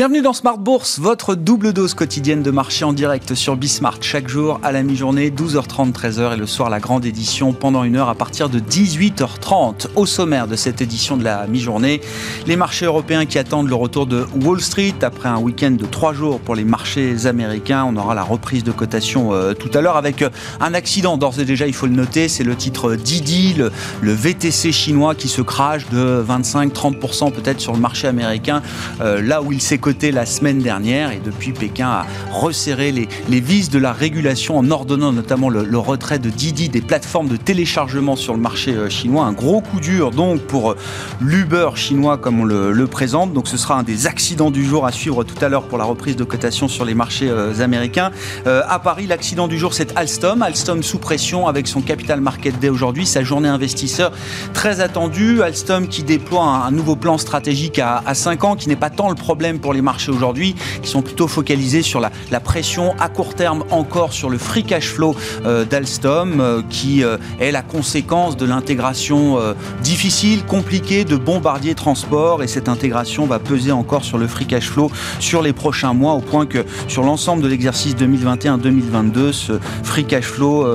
Bienvenue dans Smart Bourse, votre double dose quotidienne de marché en direct sur Bismart chaque jour à la mi-journée, 12h30, 13h et le soir la grande édition pendant une heure à partir de 18h30. Au sommaire de cette édition de la mi-journée, les marchés européens qui attendent le retour de Wall Street après un week-end de trois jours pour les marchés américains. On aura la reprise de cotation euh, tout à l'heure avec euh, un accident d'ores et déjà, il faut le noter, c'est le titre Didi, le, VTC chinois qui se crache de 25-30% peut-être sur le marché américain, euh, là où il s'est la semaine dernière et depuis Pékin a resserré les, les vis de la régulation en ordonnant notamment le, retrait de Didi des plateformes de téléchargement sur le marché euh, chinois. Un gros coup dur donc pour euh, l'Uber chinois comme on le, présente. Donc ce sera un des accidents du jour à suivre tout à l'heure pour la reprise de cotation sur les marchés euh, américains. À Paris, l'accident du jour c'est Alstom. Alstom sous pression avec son Capital Market Day aujourd'hui, sa journée investisseur très attendue. Alstom qui déploie un, nouveau plan stratégique à 5 ans qui n'est pas tant le problème pour les marchés aujourd'hui, qui sont plutôt focalisés sur la, pression à court terme encore sur le free cash flow euh, d'Alstom, euh, qui euh, est la conséquence de l'intégration difficile, compliquée de Bombardier Transport, et cette intégration va peser encore sur le free cash flow sur les prochains mois, au point que sur l'ensemble de l'exercice 2021-2022, ce free cash flow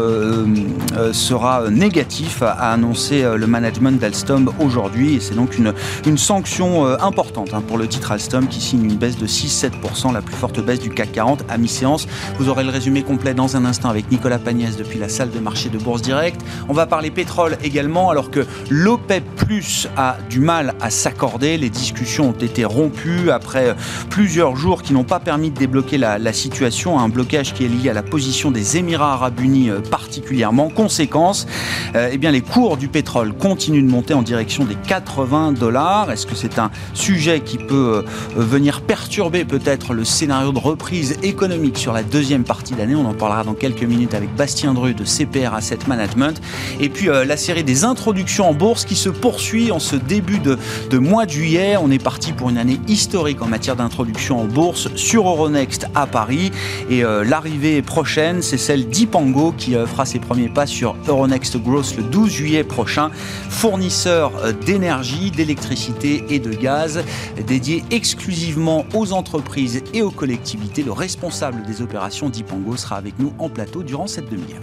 sera négatif, a annoncé le management d'Alstom aujourd'hui, et c'est donc une, une sanction importante hein, pour le titre Alstom qui signe une baisse de 6-7%, la plus forte baisse du CAC 40 à mi-séance. Vous aurez le résumé complet dans un instant avec Nicolas Pagnès depuis la salle de marché de Bourse Direct. On va parler pétrole également, alors que l'OPEP Plus a du mal à s'accorder. Les discussions ont été rompues après plusieurs jours qui n'ont pas permis de débloquer la, situation. Un blocage qui est lié à la position des Émirats Arabes Unis particulièrement. Conséquence, euh, eh bien, les cours du pétrole continuent de monter en direction des 80 dollars. Est-ce que c'est un sujet qui peut euh, venir perturber peut-être le scénario de reprise économique sur la deuxième partie d'année. On en parlera dans quelques minutes avec Bastien Dru de CPR Asset Management. Et puis euh, la série des introductions en bourse qui se poursuit en ce début de, de mois de juillet. On est parti pour une année historique en matière d'introduction en bourse sur Euronext à Paris. Et euh, l'arrivée prochaine, c'est celle d'Ipango qui euh, fera ses premiers pas sur Euronext Growth le 12 juillet prochain. Fournisseur d'énergie, d'électricité et de gaz dédié exclusivement aux entreprises et aux collectivités. Le responsable des opérations d'Ipango sera avec nous en plateau durant cette demi-heure.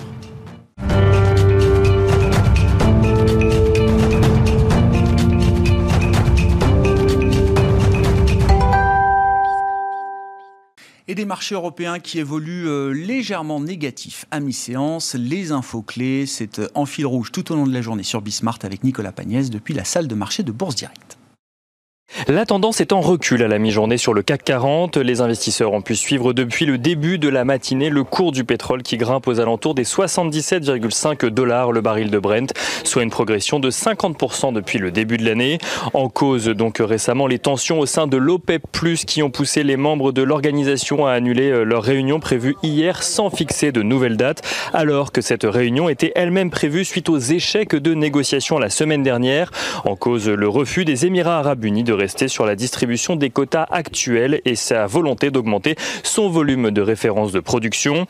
et des marchés européens qui évoluent euh, légèrement négatifs à mi-séance. Les infos clés, c'est euh, en fil rouge tout au long de la journée sur Bismart avec Nicolas Pagnès depuis la salle de marché de Bourse Directe. La tendance est en recul à la mi-journée sur le CAC 40. Les investisseurs ont pu suivre depuis le début de la matinée le cours du pétrole qui grimpe aux alentours des 77,5 dollars le baril de Brent, soit une progression de 50% depuis le début de l'année. En cause donc récemment les tensions au sein de l'OPEP+, qui ont poussé les membres de l'organisation à annuler leur réunion prévue hier sans fixer de nouvelles dates, alors que cette réunion était elle-même prévue suite aux échecs de négociations la semaine dernière. En cause le refus des Émirats arabes unis de rester sur la distribution des quotas actuels et sa volonté d'augmenter son volume de référence de production.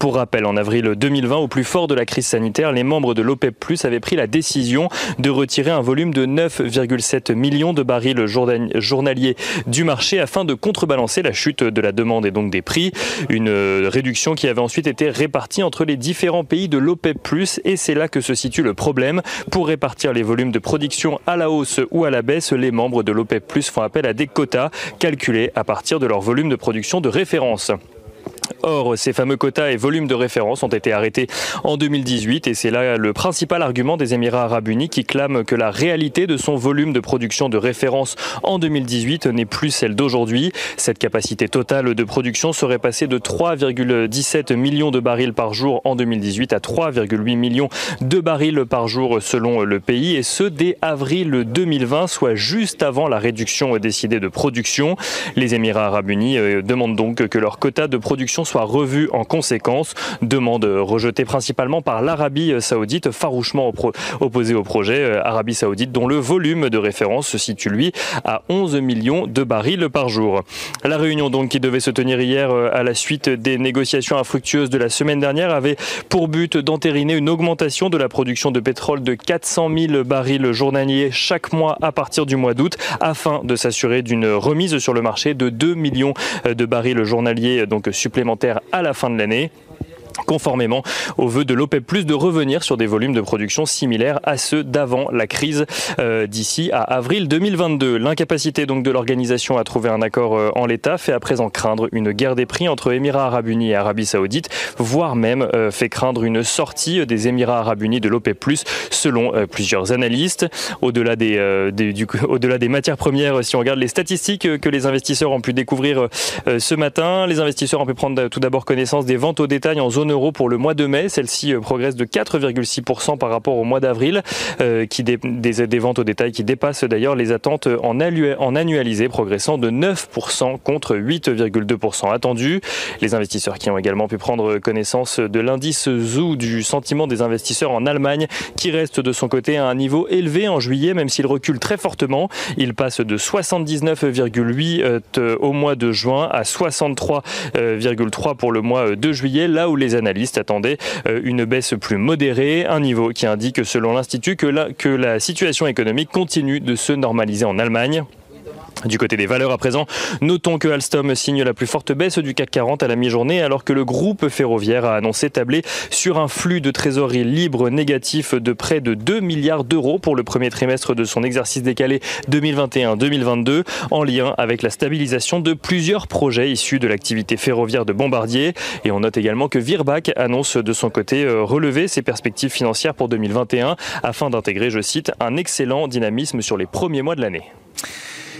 Pour rappel, en avril 2020, au plus fort de la crise sanitaire, les membres de l'OPEP Plus avaient pris la décision de retirer un volume de 9,7 millions de barils journaliers du marché afin de contrebalancer la chute de la demande et donc des prix. Une réduction qui avait ensuite été répartie entre les différents pays de l'OPEP Plus et c'est là que se situe le problème. Pour répartir les volumes de production à la hausse ou à la baisse, les membres de l'OPEP Plus font appel à des quotas calculés à partir de leur volume de production de référence. Or, ces fameux quotas et volumes de référence ont été arrêtés en 2018 et c'est là le principal argument des Émirats arabes unis qui clament que la réalité de son volume de production de référence en 2018 n'est plus celle d'aujourd'hui. Cette capacité totale de production serait passée de 3,17 millions de barils par jour en 2018 à 3,8 millions de barils par jour selon le pays et ce dès avril 2020, soit juste avant la réduction décidée de production. Les Émirats arabes unis demandent donc que leur quota de production soit soit revue en conséquence. Demande rejetée principalement par l'Arabie saoudite, farouchement opposée au projet. Arabie saoudite dont le volume de référence se situe lui à 11 millions de barils par jour. La réunion donc qui devait se tenir hier à la suite des négociations infructueuses de la semaine dernière avait pour but d'entériner une augmentation de la production de pétrole de 400 000 barils journaliers chaque mois à partir du mois d'août afin de s'assurer d'une remise sur le marché de 2 millions de barils journaliers donc supplémentaires à la fin de l'année conformément au vœu de l'OPEP+, de revenir sur des volumes de production similaires à ceux d'avant la crise euh, d'ici à avril 2022. L'incapacité donc de l'organisation à trouver un accord euh, en l'état fait à présent craindre une guerre des prix entre Émirats arabes unis et Arabie saoudite, voire même euh, fait craindre une sortie des Émirats arabes unis de l'OPEP+, selon plusieurs analystes. Au-delà des, au-delà des matières premières, si on regarde les statistiques que les investisseurs ont pu découvrir ce matin, les investisseurs ont pu prendre tout d'abord connaissance des ventes au détail en zone euros pour le mois de mai. Celle-ci euh, progresse de 4,6% par rapport au mois d'avril, euh, qui des, ventes au détail qui dépassent d'ailleurs les attentes en, en annualisé, progressant de 9% contre 8,2% attendu. Les investisseurs qui ont également pu prendre connaissance de l'indice ZOO du sentiment des investisseurs en Allemagne, qui reste de son côté à un niveau élevé en juillet, même s'il recule très fortement. Il passe de 79,8 euh, au mois de juin à 63,3 pour le mois de juillet, là où les analystes attendaient euh, une baisse plus modérée, un niveau qui indique selon l'Institut que la, que la situation économique continue de se normaliser en Allemagne. Du côté des valeurs à présent, notons que Alstom signe la plus forte baisse du CAC 40 à la mi-journée alors que le groupe ferroviaire a annoncé tabler sur un flux de trésorerie libre négatif de près de 2 milliards d'euros pour le premier trimestre de son exercice décalé 2021-2022 en lien avec la stabilisation de plusieurs projets issus de l'activité ferroviaire de Bombardier. Et on note également que Virbac annonce de son côté euh, relever ses perspectives financières pour 2021 afin d'intégrer, je cite, un excellent dynamisme sur les premiers mois de l'année.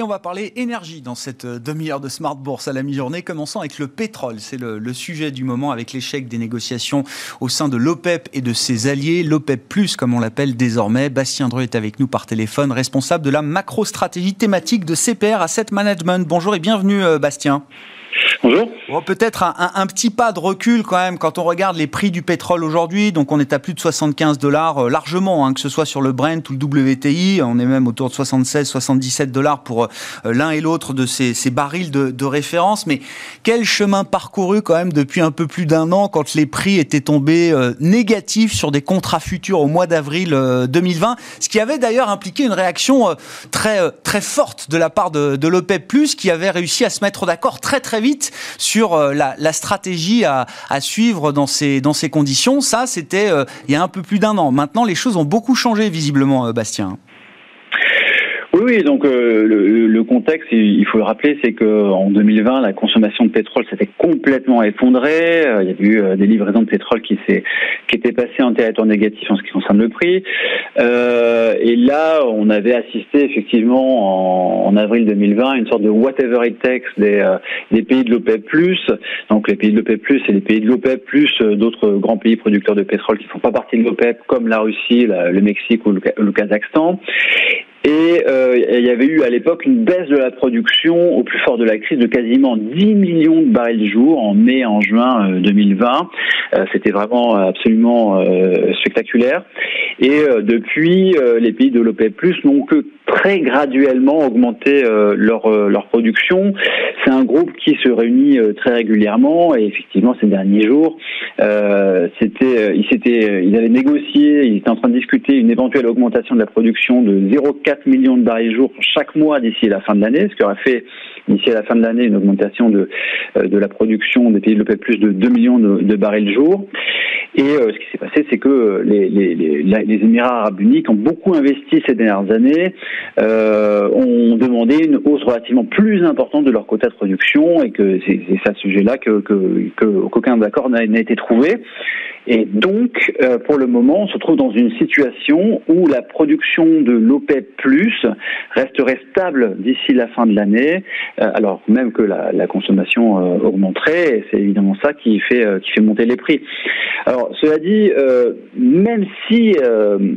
Et on va parler énergie dans cette euh, demi-heure de Smart Bourse à la mi-journée, commençant avec le pétrole. C'est le, sujet du moment avec l'échec des négociations au sein de l'OPEP et de ses alliés, l'OPEP+, comme on l'appelle désormais. Bastien Dreux est avec nous par téléphone, responsable de la macro-stratégie thématique de CPR Asset Management. Bonjour et bienvenue euh, Bastien. Bonjour. Peut-être un, petit pas de recul quand même quand on regarde les prix du pétrole aujourd'hui. Donc on est à plus de 75 dollars euh, largement, hein, que ce soit sur le Brent ou le WTI. On est même autour de 76, 77 dollars pour euh, l'un et l'autre de ces, barils de, référence. Mais quel chemin parcouru quand même depuis un peu plus d'un an quand les prix étaient tombés euh, négatifs sur des contrats futurs au mois d'avril 2020, ce qui avait d'ailleurs impliqué une réaction très très forte de la part de, de l'OPEP+, qui avait réussi à se mettre d'accord très très vite sur euh, la, stratégie à, suivre dans ces, dans ces conditions. Ça, c'était euh, il y a un peu plus d'un an. Maintenant, les choses ont beaucoup changé, visiblement, euh, Bastien. Oui, donc euh, le, contexte, il faut le rappeler, c'est qu'en 2020, la consommation de pétrole s'était complètement effondrée. Euh, il y a eu euh, des livraisons de pétrole qui, qui étaient passées en territoire négatif en ce qui concerne le prix. et là, on avait assisté effectivement en, avril 2020 à une sorte de whatever it takes des, des pays de l'OPEP+. Donc les pays de l'OPEP+, et les pays de l'OPEP+, d'autres grands pays producteurs de pétrole qui ne font pas partie de l'OPEP, comme la Russie, le Mexique ou le Kazakhstan. Et euh, il y avait eu à l'époque une baisse de la production au plus fort de la crise de quasiment 10 millions de barils jour en mai en juin 2020. Euh, euh, c'était vraiment absolument spectaculaire. Et depuis, les pays de l'OPEP+ n'ont que très graduellement augmenté leur leur production. C'est un groupe qui se réunit très régulièrement et effectivement ces derniers jours, c'était ils ils avaient négocié, ils étaient en train de discuter une éventuelle augmentation de la production de 0,4 4 millions de barils jour chaque mois d'ici la fin de l'année, ce qui aurait fait d'ici à la fin de l'année une augmentation de, euh, de la production des pays de l'OPEP+, de 2 millions de, de barils jour. Et euh, ce qui s'est passé, c'est que les, les, les, les, Émirats arabes unis ont beaucoup investi ces dernières années ont demandé une hausse relativement plus importante de leur quota de production et que c'est à ce sujet-là que qu'aucun d'accord n'a été trouvé. Et donc, euh, pour le moment, on se trouve dans une situation où la production de l'OPEP+ resterait stable d'ici la fin de l'année, euh, alors même que la, la consommation euh, augmenterait. Et c'est évidemment ça qui fait qui fait monter les prix. Alors, cela dit, même si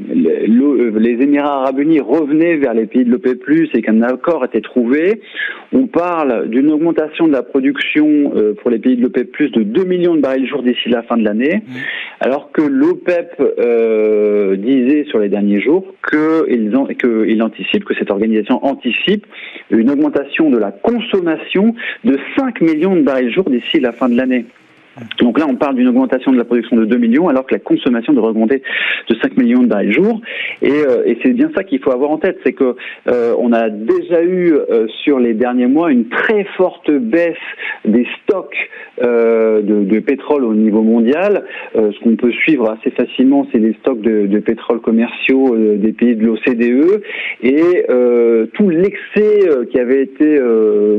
les Émirats Arabes Unis revenaient vers les pays de l'OPEP+ et qu'un accord était trouvé, on parle d'une augmentation de la production pour les pays de l'OPEP+ de 2 millions de barils jour d'ici la fin de l'année. Mmh alors que l'OPEP euh, disait sur les derniers jours qu'il anticipe, que cette organisation anticipe une augmentation de la consommation de 5 millions de barils jour d'ici la fin de l'année. Donc là, on parle d'une augmentation de la production de 2 millions, alors que la consommation devrait augmenter de 5 millions de barils jour. Et, euh, et c'est bien ça qu'il faut avoir en tête, c'est que euh, a déjà eu euh, sur les derniers mois une très forte baisse des stocks de, de, pétrole au niveau mondial. ce qu'on peut suivre assez facilement, c'est les stocks de, de pétrole commerciaux des pays de l'OCDE et tout l'excès qui avait été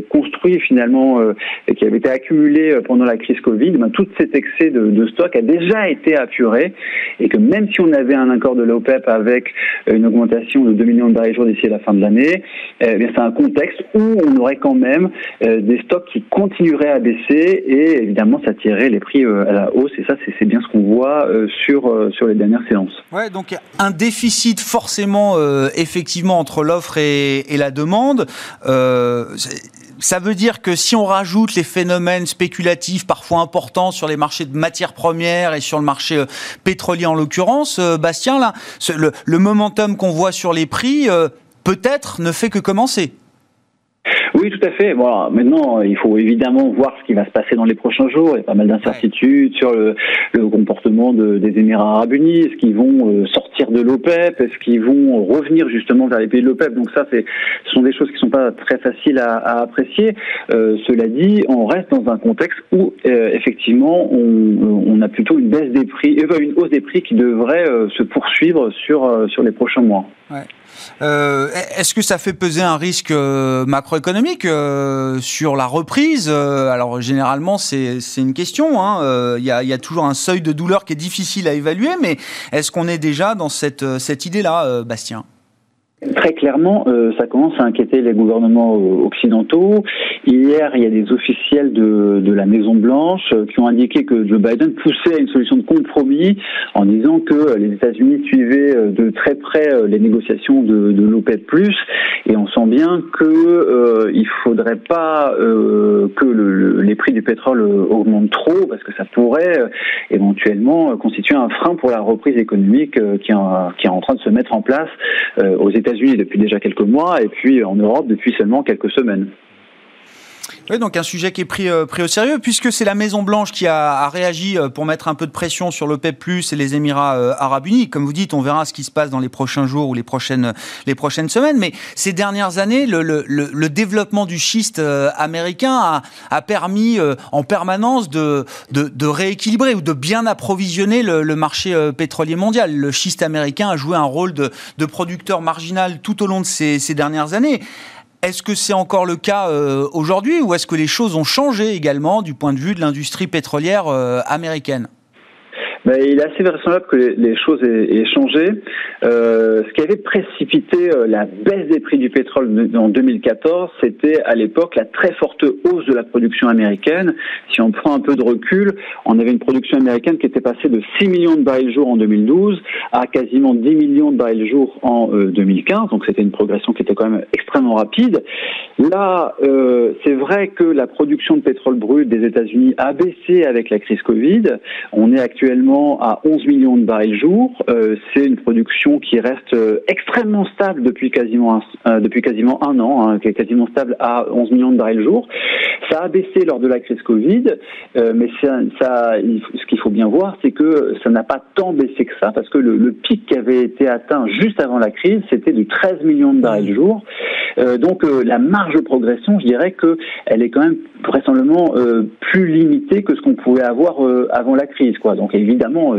construit finalement et qui avait été accumulé pendant la crise Covid tout cet excès de, stock a déjà été apuré et que même si on avait un accord de l'OPEP avec une augmentation de 2 millions de barils jour d'ici la fin de l'année, eh c'est un contexte où on aurait quand même euh, des stocks qui continueraient à baisser et évidemment ça tirerait les prix euh, à la hausse et ça c'est bien ce qu'on voit euh, sur, sur les dernières séances. Ouais, donc un déficit forcément effectivement entre l'offre et, la demande ça veut dire que si on rajoute les phénomènes spéculatifs parfois importants sur les marchés de matières premières et sur le marché euh, pétrolier en l'occurrence, euh, Bastien, le, momentum qu'on voit sur les prix, euh, peut-être ne fait que commencer. Oui, tout à fait. Voilà. Maintenant, il faut évidemment voir ce qui va se passer dans les prochains jours. Il y a pas mal d'incertitudes sur le, comportement des Émirats Arabes Unis. Est-ce qu'ils vont euh, sortir de l'OPEP? Est-ce qu'ils vont revenir justement vers les pays de l'OPEP? Donc ça, c'est, ce sont des choses qui sont pas très faciles à, apprécier. Euh, cela dit, on reste dans un contexte où euh, effectivement, on, on, a plutôt une baisse des prix, une hausse des prix qui devrait se poursuivre sur sur les prochains mois. Ouais. Euh, est-ce que ça fait peser un risque euh, macroéconomique euh, sur la reprise? Alors généralement c'est une question. Hein. Il y, a, toujours un seuil de douleur qui est difficile à évaluer, mais est-ce qu'on est déjà dans cette, cette idée-là, Bastien? Très clairement, euh, ça commence à inquiéter les gouvernements euh, occidentaux. Hier, il y a des officiels de, la Maison Blanche euh, qui ont indiqué que Joe Biden poussait à une solution de compromis en disant que les États-Unis suivaient de très près les négociations de, l'OPEP+. Et on sent bien que euh, il faudrait pas que le, les prix du pétrole augmentent trop parce que ça pourrait éventuellement constituer un frein pour la reprise économique qui, est, qui est en train de se mettre en place aux États-Unis depuis déjà quelques mois et puis en Europe depuis seulement quelques semaines. Oui, donc un sujet qui est pris, euh, pris au sérieux, puisque c'est la Maison Blanche qui a, réagi euh, pour mettre un peu de pression sur l'OPEP+, et les Émirats euh, Arabes Unis. Comme vous dites, on verra ce qui se passe dans les prochains jours ou les prochaines, les prochaines semaines. Mais ces dernières années, le, le, le développement du schiste américain a, a permis en permanence de, de, de, rééquilibrer ou de bien approvisionner le, marché pétrolier mondial. Le schiste américain a joué un rôle de, de producteur marginal tout au long de ces, ces dernières années. Est-ce que c'est encore le cas euh, aujourd'hui ou est-ce que les choses ont changé également du point de vue de l'industrie pétrolière euh, américaine? Ben, il est assez vraisemblable que les, choses aient, changé. Euh, ce qui avait précipité euh, la baisse des prix du pétrole en 2014, c'était à l'époque la très forte hausse de la production américaine. Si on prend un peu de recul, on avait une production américaine qui était passée de 6 millions de barils jour en 2012 à quasiment 10 millions de barils jour en 2015. Euh, Donc c'était une progression qui était quand même extrêmement rapide. Là, euh, c'est vrai que la production de pétrole brut des États-Unis a baissé avec la crise Covid. On est actuellement à 11 millions de barils jour. Euh, c'est une production qui reste euh, extrêmement stable depuis quasiment un, euh, depuis quasiment un an, hein, qui est quasiment stable à 11 millions de barils jour. Ça a baissé lors de la crise Covid, mais ça, ça, ce qu'il faut bien voir, c'est que ça n'a pas tant baissé que ça, parce que le, pic qui avait été atteint juste avant la crise, c'était de 13 millions de barils jour. Donc la marge de progression, je dirais que elle est quand même vraisemblablement plus limitée que ce qu'on pouvait avoir avant la crise. Quoi. Donc évidemment évidemment,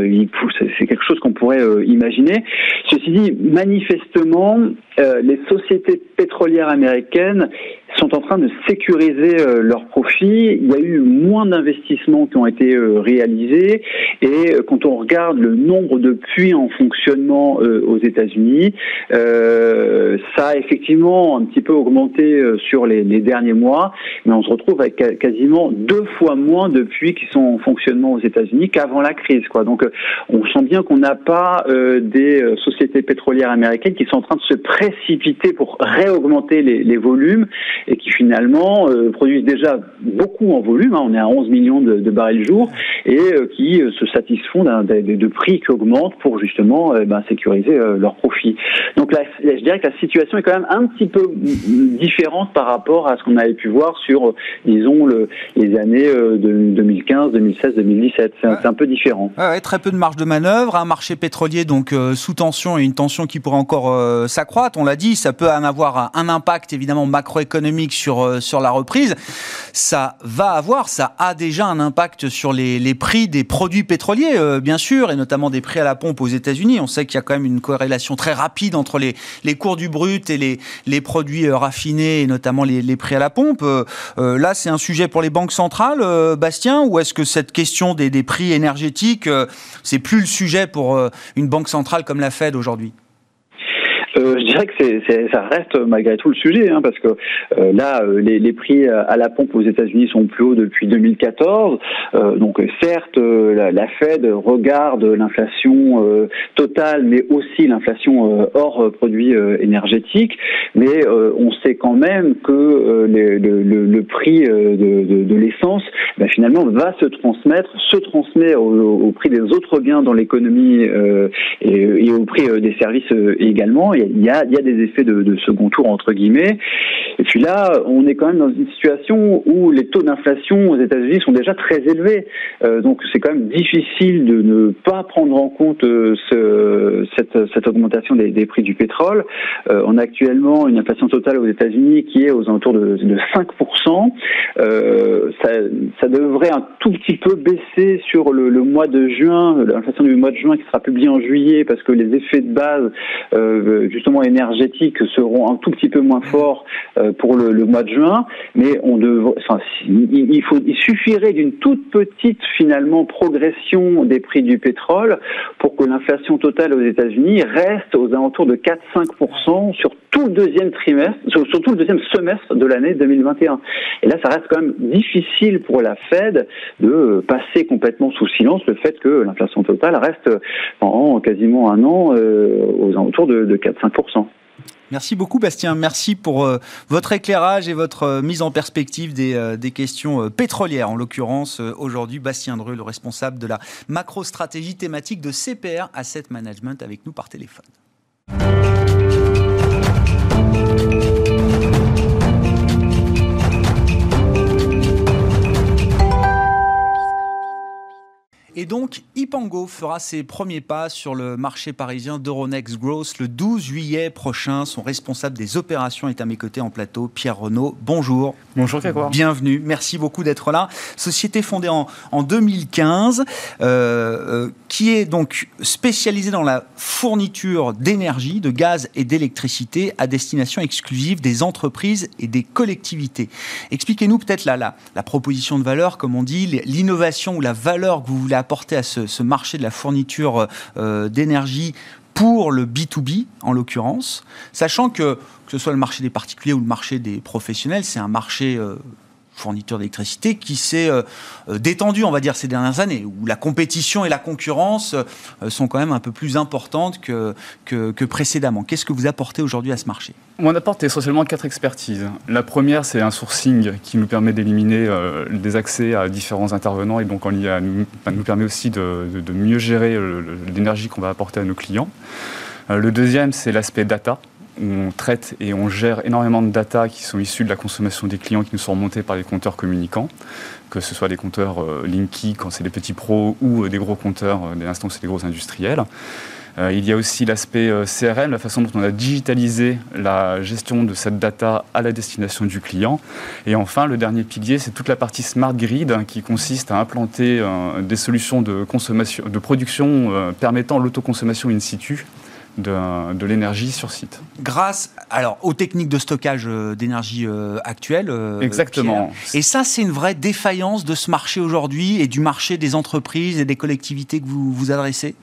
c'est quelque chose qu'on pourrait imaginer. Ceci dit, manifestement, les sociétés pétrolières américaines sont en train de sécuriser euh, leurs profits. Il y a eu moins d'investissements qui ont été euh, réalisés et euh, quand on regarde le nombre de puits en fonctionnement aux États-Unis, ça a effectivement un petit peu augmenté sur les, derniers mois, mais on se retrouve avec quasiment deux fois moins de puits qui sont en fonctionnement aux États-Unis qu'avant la crise. Quoi. Donc on sent bien qu'on n'a pas des sociétés pétrolières américaines qui sont en train de se précipiter pour réaugmenter les, les volumes et qui finalement euh, produisent déjà beaucoup en volume, hein, on est à 11 millions de, de barils jour, et euh, qui euh, se satisfont d'un, de, de, prix qui augmentent pour justement ben, sécuriser leurs profits. Donc là, je dirais que la situation est quand même un petit peu différente par rapport à ce qu'on avait pu voir sur, disons, le, les années de 2015, 2016, 2017. C'est, un, peu différent. Ouais, très peu de marge de manœuvre, un marché pétrolier donc sous tension et une tension qui pourrait encore s'accroître. On l'a dit, ça peut en avoir un impact évidemment macroéconomique sur, euh, sur la reprise, ça va avoir, ça a déjà un impact sur les, prix des produits pétroliers, euh, bien sûr, et notamment des prix à la pompe aux États-Unis. On sait qu'il y a quand même une corrélation très rapide entre les, cours du brut et les, produits euh, raffinés, et notamment les, prix à la pompe. là, c'est un sujet pour les banques centrales, Bastien, ou est-ce que cette question des, prix énergétiques, c'est plus le sujet pour une banque centrale comme la Fed aujourd'hui? Je dirais que c'est, ça reste malgré tout le sujet, hein, parce que euh, là, euh, les, les, prix à la pompe aux États-Unis sont plus hauts depuis 2014. donc certes, la, la, Fed regarde l'inflation totale, mais aussi l'inflation hors produits énergétiques, mais on sait quand même que le, le, le, prix de, de, de l'essence, ben, finalement, va se transmettre, se transmet au, au, prix des autres biens dans l'économie et, et, au prix des services également. Il y a, y a des effets de, second tour entre guillemets. Et puis là, on est quand même dans une situation où les taux d'inflation aux États-Unis sont déjà très élevés. Euh, donc c'est quand même difficile de ne pas prendre en compte euh, ce, cette, cette, augmentation des, prix du pétrole. Euh, on a actuellement une inflation totale aux États-Unis qui est aux alentours de, de 5%. Euh, ça, devrait un tout petit peu baisser sur le, mois de juin, l'inflation du mois de juin qui sera publiée en juillet parce que les effets de base justement énergétiques seront un tout petit peu moins forts euh, pour le, le, mois de juin, mais on devrait, enfin, il, faut, il suffirait d'une toute petite finalement progression des prix du pétrole pour que l'inflation totale aux États-Unis reste aux alentours de 4-5% sur tout le deuxième trimestre, sur, sur, tout le deuxième semestre de l'année 2021. Et là, ça reste quand même difficile pour la Fed de passer complètement sous silence le fait que l'inflation totale reste pendant quasiment un an euh, aux alentours de, de 4 Merci beaucoup Bastien, merci pour euh, votre éclairage et votre euh, mise en perspective des, euh, questions pétrolières. En l'occurrence, aujourd'hui, Bastien Dreux, le responsable de la macro-stratégie thématique de CPR Asset Management, avec nous par téléphone. Et donc, Ipango fera ses premiers pas sur le marché parisien d'Euronext Growth le 12 juillet prochain. Son responsable des opérations est à mes côtés en plateau, Pierre Renaud. Bonjour. Bonjour. Bienvenue. Merci beaucoup d'être là. Société fondée en, en 2015, euh, euh, qui est donc spécialisée dans la fourniture d'énergie, de gaz et d'électricité à destination exclusive des entreprises et des collectivités. Expliquez-nous peut-être la, la, la proposition de valeur, comme on dit, l'innovation ou la valeur que vous voulez apporter à ce, marché de la fourniture euh, d'énergie pour le B2B en l'occurrence, sachant que que ce soit le marché des particuliers ou le marché des professionnels, c'est un marché euh, fourniture d'électricité qui s'est euh, euh, détendue, on va dire, ces dernières années, où la compétition et la concurrence euh, sont quand même un peu plus importantes que, que, précédemment. Qu'est-ce que vous apportez aujourd'hui à ce marché? On apporte essentiellement quatre expertises. La première, c'est un sourcing qui nous permet d'éliminer des accès à différents intervenants et donc en lien, nous, nous permet aussi de, mieux gérer l'énergie qu'on va apporter à nos clients. Le deuxième, c'est l'aspect data on traite et on gère énormément de data qui sont issues de la consommation des clients qui nous sont remontés par les compteurs communicants, que ce soit des compteurs euh, Linky quand c'est des petits pros ou euh, des gros compteurs, euh, dès l'instant des gros industriels. il y a aussi l'aspect CRM, la façon dont on a digitalisé la gestion de cette data à la destination du client. Et enfin, le dernier pilier, c'est toute la partie smart grid hein, qui consiste à implanter des solutions de consommation, de production permettant l'autoconsommation in situ de, l'énergie sur site. Grâce alors, aux techniques de stockage euh, d'énergie euh, actuelles. Euh, Exactement. Et ça, c'est une vraie défaillance de ce marché aujourd'hui et du marché des entreprises et des collectivités que vous vous adressez?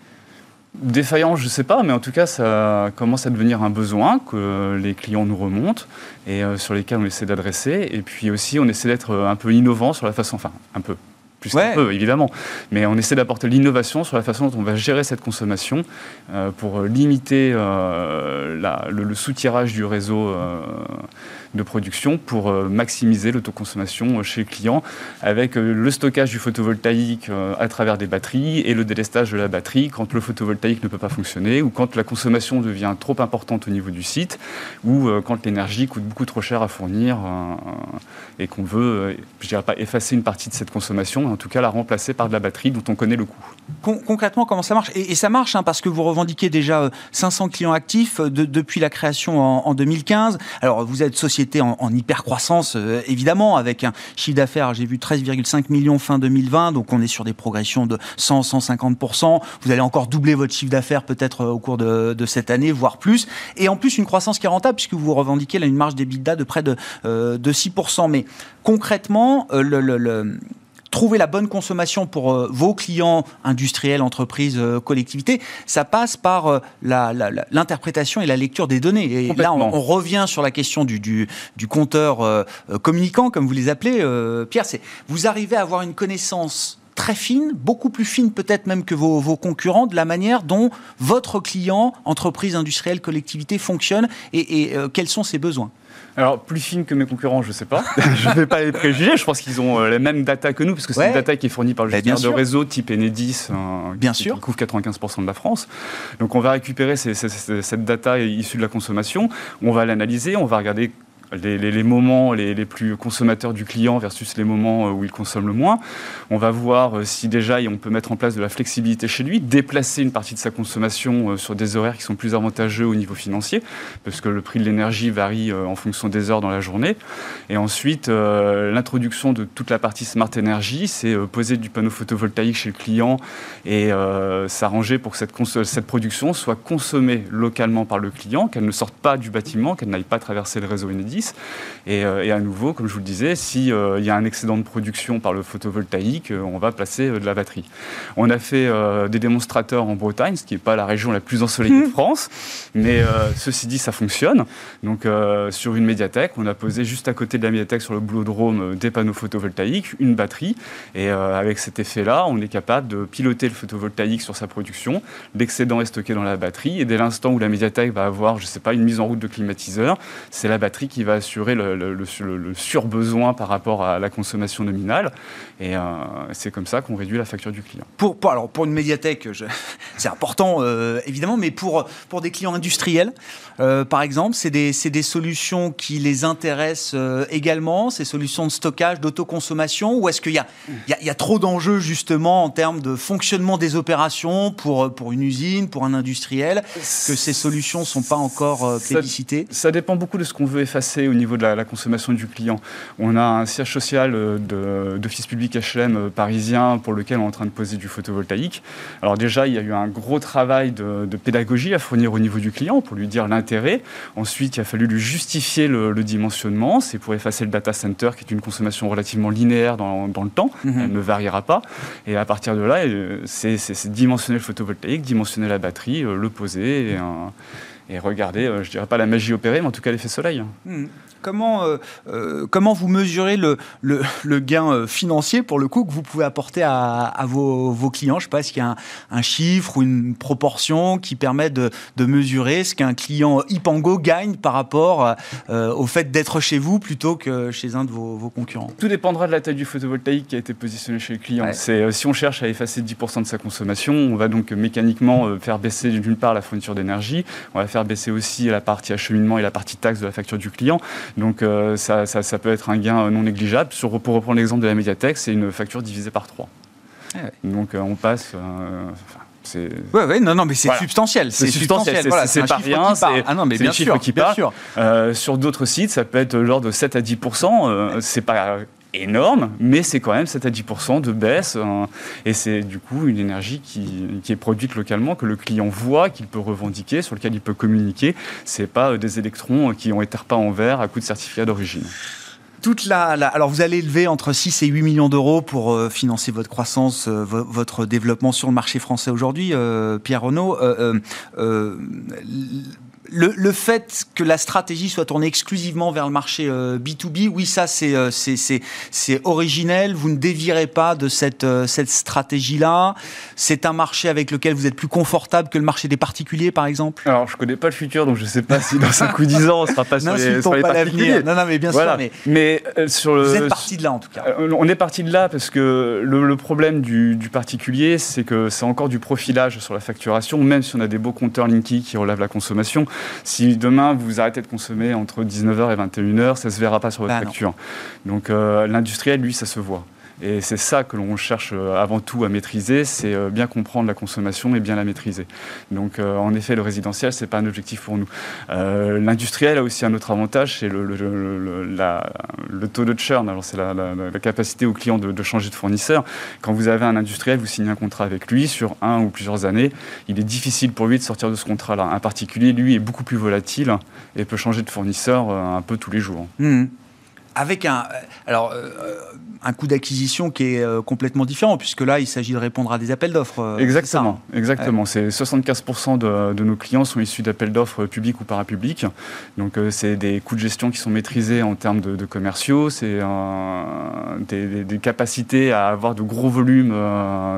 Défaillance, je ne sais pas, mais en tout cas, ça commence à devenir un besoin que les clients nous remontent et sur lesquels on essaie d'adresser. Et puis aussi, on essaie d'être un peu innovant sur la façon, enfin, un peu, plus peu, évidemment. Mais on essaie d'apporter l'innovation sur la façon dont on va gérer cette consommation euh, pour limiter euh, le, le soutirage du réseau euh, de production pour euh, maximiser l'autoconsommation euh, chez le client avec euh, le stockage du photovoltaïque à travers des batteries et le délestage de la batterie quand le photovoltaïque ne peut pas fonctionner ou quand la consommation devient trop importante au niveau du site ou quand l'énergie coûte beaucoup trop cher à fournir et qu'on veut, je dirais pas effacer une partie de cette consommation, mais en tout cas la remplacer par de la batterie dont on connaît le coût. concrètement, comment ça marche? Et, ça marche hein, parce que vous revendiquez déjà 500 clients actifs depuis la création en, en 2015. Alors vous êtes société en, hyper croissance, euh, évidemment, avec un chiffre d'affaires, j'ai vu 13,5 millions fin 2020, donc on est sur des progressions de 100-150%. Vous allez encore doubler votre chiffre d'affaires peut-être euh, au cours de, cette année, voire plus. Et en plus, une croissance qui est rentable, puisque vous revendiquez là, une marge d'EBITDA de près de, euh, de 6%. Mais concrètement, le, le trouver la bonne consommation pour euh, vos clients industriels, entreprises, euh, collectivités, ça passe par euh, l'interprétation et la lecture des données. Et là, on, revient sur la question du, du, compteur communicant, comme vous les appelez, Pierre. C'est vous arrivez à avoir une connaissance très fine, beaucoup plus fine peut-être même que vos, vos, concurrents, de la manière dont votre client, entreprise industrielle, collectivité fonctionne et, et quels sont ses besoins. Alors, plus fine que mes concurrents, je ne sais pas. je ne vais pas les préjuger. Je pense qu'ils ont euh, les mêmes data que nous, parce que c'est une data qui est fournie par le bah, gestionnaire de réseau type Enedis, euh, bien qui, sûr. couvre 95% de la France. Donc, on va récupérer cette data issue de la consommation. On va l'analyser, on va regarder les, moments les, plus consommateurs du client versus les moments euh, où il consomme le moins. On va voir euh, si déjà on peut mettre en place de la flexibilité chez lui, déplacer une partie de sa consommation euh, sur des horaires qui sont plus avantageux au niveau financier, parce que le prix de l'énergie varie en fonction des heures dans la journée. Et ensuite, l'introduction de toute la partie smart energy, c'est poser du panneau photovoltaïque chez le client et s'arranger pour que cette, production soit consommée localement par le client, qu'elle ne sorte pas du bâtiment, qu'elle n'aille pas traverser le réseau Enedis euh, et, à nouveau, comme je vous le disais, s'il euh, y a un excédent de production par le photovoltaïque, euh, on va placer de la batterie. On a fait des démonstrateurs en Bretagne, ce qui n'est pas la région la plus ensoleillée de mmh. France, mais ceci dit, ça fonctionne. Donc sur une médiathèque, on a posé juste à côté de la médiathèque sur le boulodrome des panneaux photovoltaïques, une batterie, et avec cet effet-là, on est capable de piloter le photovoltaïque sur sa production. L'excédent est stocké dans la batterie, et dès l'instant où la médiathèque va avoir, je ne sais pas, une mise en route de climatiseur, c'est la batterie qui va assurer le, le, surbesoin par rapport à la consommation nominale. Et euh, c'est comme ça qu'on réduit la facture du client. Pour, alors pour une médiathèque, c'est important euh, évidemment, mais pour, pour des clients industriels, euh, par exemple, c'est des, des, solutions qui les intéressent également, ces solutions de stockage, d'autoconsommation, ou est-ce qu'il y a, il y, a, trop d'enjeux justement en termes de fonctionnement des opérations pour, pour une usine, pour un industriel, que ces solutions ne sont pas encore plébiscitées? ça dépend beaucoup de ce qu'on veut effacer au niveau de la, consommation du client. On a un siège social euh, d'office public HLM euh, parisien pour lequel on est en train de poser du photovoltaïque. Alors déjà, il y a eu un gros travail de, pédagogie à fournir au niveau du client pour lui dire l'intérêt. Ensuite, il a fallu lui justifier le, dimensionnement. C'est pour effacer le data center qui est une consommation relativement linéaire dans, le temps. Mhm. Elle ne variera pas. Et à partir de là, euh, c'est dimensionner le photovoltaïque, dimensionner la batterie, le poser. Et et regardez, euh, je dirais pas la magie opérée, mais en tout cas l'effet soleil. Hmm. Comment, euh, euh, comment vous mesurez le, le, gain financier, pour le coup, que vous pouvez apporter à, vos, vos, clients? Je ne sais pas s'il y a un, chiffre ou une proportion qui permet de, de mesurer ce qu'un client Ipango gagne par rapport au fait d'être chez vous plutôt que chez un de vos, concurrents? Tout dépendra de la taille du photovoltaïque qui a été positionné chez le client. C'est si on cherche à effacer 10% de sa consommation, on va donc mécaniquement faire baisser d'une part la fourniture d'énergie, on va faire baisser aussi la partie acheminement et la partie taxe de la facture du client. Donc euh, ça, ça, peut être un gain non négligeable. Sur, pour reprendre l'exemple de la médiathèque, c'est une facture divisée par 3. Ah Donc euh, on passe, euh, Ouais, ouais, non, non, mais c'est substantiel. C'est substantiel. Voilà, c'est pas rien. C'est ah non, mais bien sûr, qui bien sûr. Euh, sur d'autres sites, ça peut être l'ordre de 7 à 10% euh, C'est pas énorme, mais c'est quand même 7 à 10% de baisse. Hein. et c'est du coup une énergie qui, qui, est produite localement, que le client voit, qu'il peut revendiquer, sur lequel il peut communiquer. C'est pas euh, des électrons qui ont été repas en verre à coup de certificat d'origine toute la, alors vous allez lever entre 6 et 8 millions d'euros pour euh, financer votre croissance, euh, votre développement sur le marché français aujourd'hui, euh, Pierre Renaud le, fait que la stratégie soit tournée exclusivement vers le marché B2B, euh, oui, ça euh, c'est originel. Vous ne dévirez pas de cette, euh, cette stratégie-là. C'est un marché avec lequel vous êtes plus confortable que le marché des particuliers, par exemple Alors, je ne connais pas le futur, donc je ne sais pas si dans 5 ou 10 ans, on ne sera pas sur les, sur les particuliers. Non, non, mais bien sûr. Mais, sur le, vous êtes parti de là, en tout cas. on est parti de là parce que le, problème du, du particulier, c'est que c'est encore du profilage sur la facturation, même si on a des beaux compteurs Linky qui relèvent la consommation. Si demain vous arrêtez de consommer entre 19h et 21h, ça ne se verra pas sur votre bah facture. Donc euh, l'industriel, lui, ça se voit. Et c'est ça que l'on cherche euh, avant tout à maîtriser, c'est euh, bien comprendre la consommation et bien la maîtriser. Donc en effet, le résidentiel, ce n'est pas un objectif pour nous. L'industriel a aussi un autre avantage, c'est le, taux de churn. C'est la, capacité au client de, de, changer de fournisseur. Quand vous avez un industriel, vous signez un contrat avec lui sur un ou plusieurs années, il est difficile pour lui de sortir de ce contrat-là. Un particulier, lui, est beaucoup plus volatile et peut changer de fournisseur un peu tous les jours. Mmh avec un, alors, euh, un coût d'acquisition qui est euh, complètement différent, puisque là, il s'agit de répondre à des appels d'offres. Euh, exactement, exactement. C'est 75% de, nos clients sont issus d'appels d'offres publics ou parapublics. Donc, c'est des coûts de gestion qui sont maîtrisés en termes de, commerciaux, c'est des, capacités à avoir de gros volumes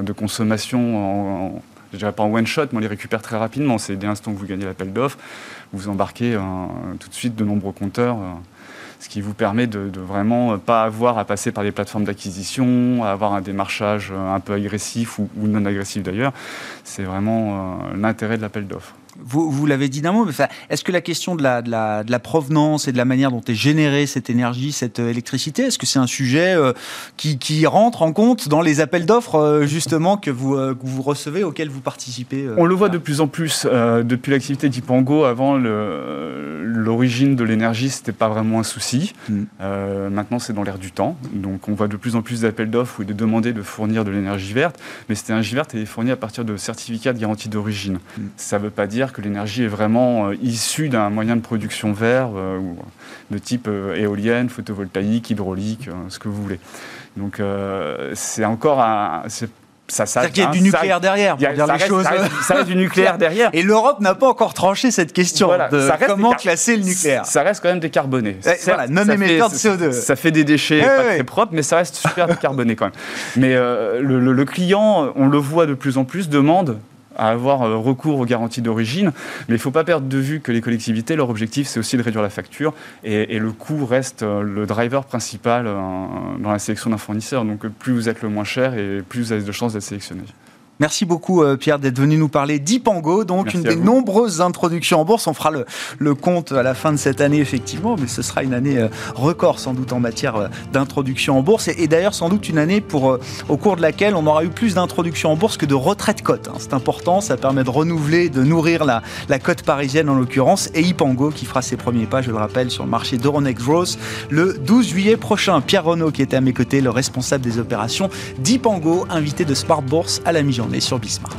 de consommation en, je dirais pas en one shot, mais on les récupère très rapidement. C'est dès l'instant que vous gagnez l'appel d'offres, vous embarquez tout de suite de nombreux compteurs ce qui vous permet de, de, vraiment pas avoir à passer par des plateformes d'acquisition, à avoir un démarchage un peu agressif ou, non agressif d'ailleurs. C'est vraiment euh, l'intérêt de l'appel d'offres. Vous, vous l'avez dit d'un mot, mais est-ce que la question de la, de, la, de la, provenance et de la manière dont est générée cette énergie, cette euh, électricité, est-ce que c'est un sujet euh, qui, qui, rentre en compte dans les appels d'offres euh, justement que vous, vous recevez, auxquels vous participez On le voit de plus en plus depuis l'activité d'Ipango. Avant, l'origine de l'énergie, c'était pas vraiment un souci. Hmm. maintenant, c'est dans l'air du temps. Donc, on voit de plus en plus d'appels d'offres où il est demandé de fournir de l'énergie verte, mais cette énergie verte est fournie à partir de certificats de garantie d'origine. Hmm. Ça ne veut pas dire que l'énergie est vraiment euh, issue d'un moyen de production vert euh, de type euh, éolienne, photovoltaïque, hydraulique, ce que vous voulez. Donc c'est encore un, ça, ça, qu'il y a du nucléaire derrière, pour dire les choses. Ça reste, du nucléaire derrière. Et l'Europe n'a pas encore tranché cette question de comment classer le nucléaire. Ça reste quand même décarboné. Eh, voilà, non émetteur de CO2. Ça fait des déchets pas très propres, mais ça reste super décarboné quand même. Mais le, client, on le voit de plus en plus, demande à avoir euh, recours aux garanties d'origine. Mais il ne faut pas perdre de vue que les collectivités, leur objectif, c'est aussi de réduire la facture. Et, le coût reste euh, le driver principal euh, dans la sélection d'un fournisseur. Donc plus vous êtes le moins cher et plus vous avez de chances d'être sélectionné. Merci beaucoup euh, Pierre d'être venu nous parler d'Ipango, donc une des nombreuses introductions en bourse. On fera le, le, compte à la fin de cette année effectivement, mais ce sera une année euh, record sans doute en matière euh, d'introduction en bourse et, d'ailleurs sans doute une année pour, au cours de laquelle on aura eu plus d'introductions en bourse que de retraite cote. Hein. C'est important, ça permet de renouveler, de nourrir la, la cote parisienne en l'occurrence et Ipango qui fera ses premiers pas, je le rappelle, sur le marché d'Euronext Growth le 12 juillet prochain. Pierre Renaud qui était à mes côtés, le responsable des opérations d'Ipango, invité de Smart Bourse à la mi est sur Bismart.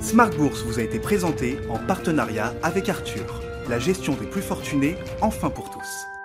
Smart Bourse vous a été présenté en partenariat avec Arthur, la gestion des plus fortunés, enfin pour tous.